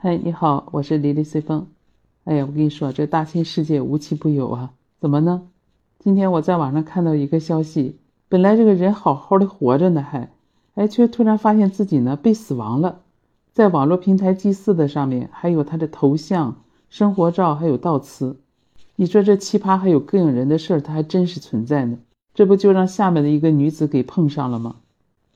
嗨，你好，我是李丽随风。哎呀，我跟你说，这大千世界无奇不有啊！怎么呢？今天我在网上看到一个消息，本来这个人好好的活着呢，还哎，却突然发现自己呢被死亡了。在网络平台祭祀的上面，还有他的头像、生活照，还有悼词。你说这奇葩还有膈应人的事儿，它还真是存在呢。这不就让下面的一个女子给碰上了吗？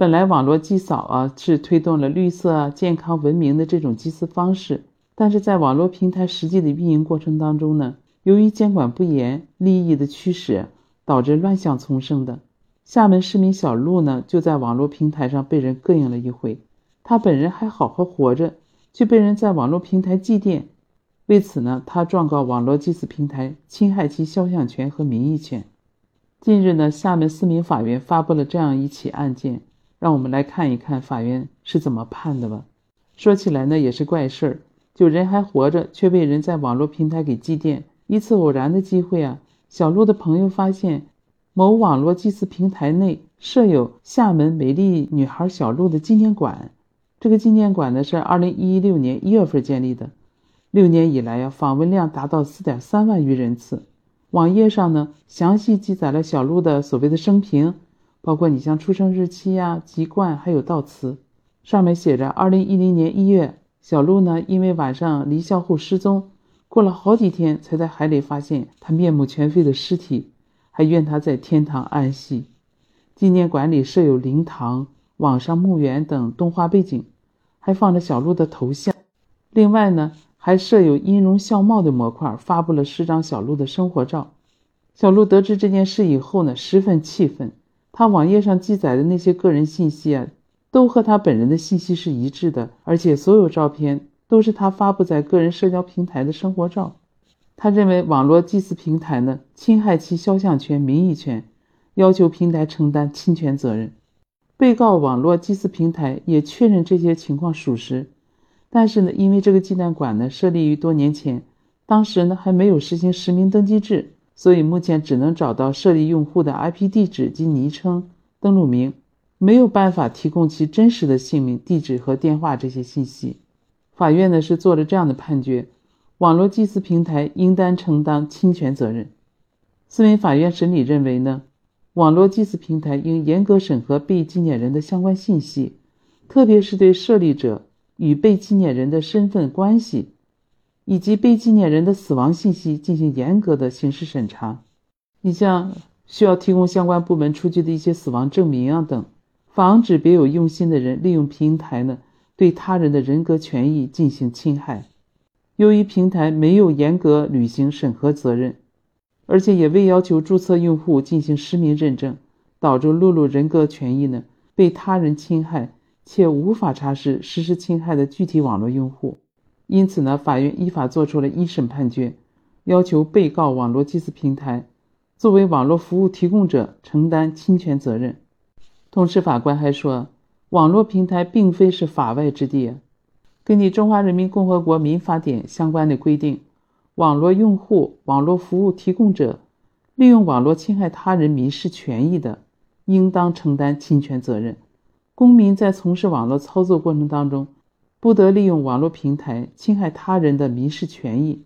本来网络祭扫啊是推动了绿色、健康、文明的这种祭祀方式，但是在网络平台实际的运营过程当中呢，由于监管不严、利益的驱使，导致乱象丛生的。厦门市民小陆呢，就在网络平台上被人膈应了一回，他本人还好好活着，却被人在网络平台祭奠。为此呢，他状告网络祭祀平台侵害其肖像权和名誉权。近日呢，厦门市民法院发布了这样一起案件。让我们来看一看法院是怎么判的吧。说起来呢，也是怪事儿，就人还活着，却被人在网络平台给祭奠。一次偶然的机会啊，小鹿的朋友发现某网络祭祀平台内设有厦门美丽女孩小鹿的纪念馆。这个纪念馆呢，是二零一六年一月份建立的，六年以来呀，访问量达到四点三万余人次。网页上呢，详细记载了小鹿的所谓的生平。包括你像出生日期呀、籍贯，还有悼词，上面写着：二零一零年一月，小鹿呢因为晚上离校后失踪，过了好几天才在海里发现他面目全非的尸体，还愿他在天堂安息。纪念馆里设有灵堂、网上墓园等动画背景，还放着小鹿的头像。另外呢，还设有音容笑貌的模块，发布了十张小鹿的生活照。小鹿得知这件事以后呢，十分气愤。他网页上记载的那些个人信息啊，都和他本人的信息是一致的，而且所有照片都是他发布在个人社交平台的生活照。他认为网络祭祀平台呢侵害其肖像权、名誉权，要求平台承担侵权责任。被告网络祭祀平台也确认这些情况属实，但是呢，因为这个纪念馆呢设立于多年前，当时呢还没有实行实名登记制。所以目前只能找到设立用户的 IP 地址及昵称、登录名，没有办法提供其真实的姓名、地址和电话这些信息。法院呢是做了这样的判决：网络祭祀平台应当承担侵权责任。四民法院审理认为呢，网络祭祀平台应严格审核被纪念人的相关信息，特别是对设立者与被纪念人的身份关系。以及被纪念人的死亡信息进行严格的刑事审查。你像需要提供相关部门出具的一些死亡证明啊等，防止别有用心的人利用平台呢对他人的人格权益进行侵害。由于平台没有严格履行审核责任，而且也未要求注册用户进行实名认证，导致露露人格权益呢被他人侵害，且无法查实实施侵害的具体网络用户。因此呢，法院依法作出了一审判决，要求被告网络祭祀平台作为网络服务提供者承担侵权责任。同时，法官还说，网络平台并非是法外之地。根据《中华人民共和国民法典》相关的规定，网络用户、网络服务提供者利用网络侵害他人民事权益的，应当承担侵权责任。公民在从事网络操作过程当中，不得利用网络平台侵害他人的民事权益，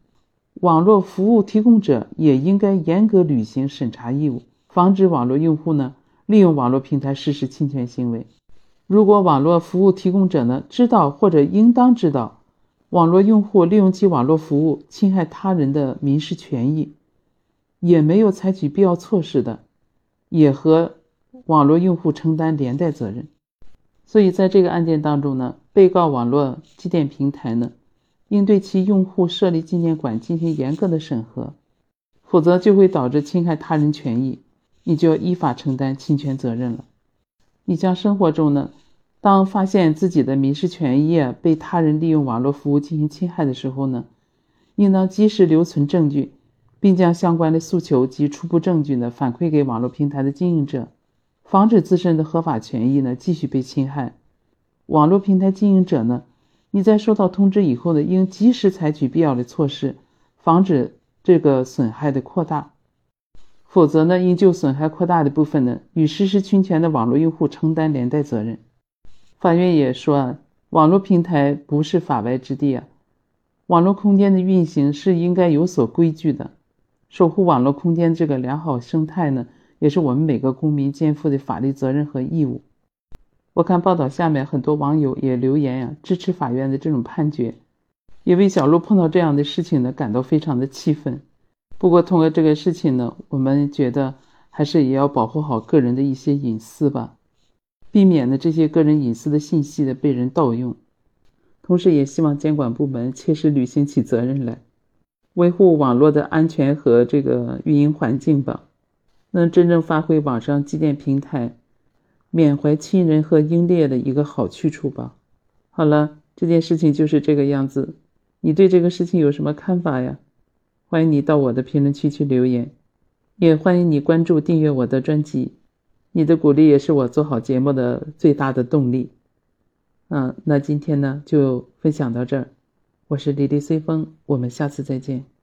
网络服务提供者也应该严格履行审查义务，防止网络用户呢利用网络平台实施侵权行为。如果网络服务提供者呢知道或者应当知道，网络用户利用其网络服务侵害他人的民事权益，也没有采取必要措施的，也和网络用户承担连带责任。所以在这个案件当中呢。被告网络祭奠平台呢，应对其用户设立纪念馆进行严格的审核，否则就会导致侵害他人权益，你就要依法承担侵权责任了。你像生活中呢，当发现自己的民事权益被他人利用网络服务进行侵害的时候呢，应当及时留存证据，并将相关的诉求及初步证据呢反馈给网络平台的经营者，防止自身的合法权益呢继续被侵害。网络平台经营者呢，你在收到通知以后呢，应及时采取必要的措施，防止这个损害的扩大。否则呢，应就损害扩大的部分呢，与实施侵权的网络用户承担连带责任。法院也说，网络平台不是法外之地啊，网络空间的运行是应该有所规矩的，守护网络空间这个良好生态呢，也是我们每个公民肩负的法律责任和义务。我看报道下面很多网友也留言呀，支持法院的这种判决，也为小鹿碰到这样的事情呢感到非常的气愤。不过通过这个事情呢，我们觉得还是也要保护好个人的一些隐私吧，避免呢这些个人隐私的信息的被人盗用。同时，也希望监管部门切实履行起责任来，维护网络的安全和这个运营环境吧，能真正发挥网上祭奠平台缅怀亲人和英烈的一个好去处吧。好了，这件事情就是这个样子，你对这个事情有什么看法呀？欢迎你到我的评论区去留言，也欢迎你关注订阅我的专辑，你的鼓励也是我做好节目的最大的动力。嗯，那今天呢就分享到这儿，我是李丽随风，我们下次再见。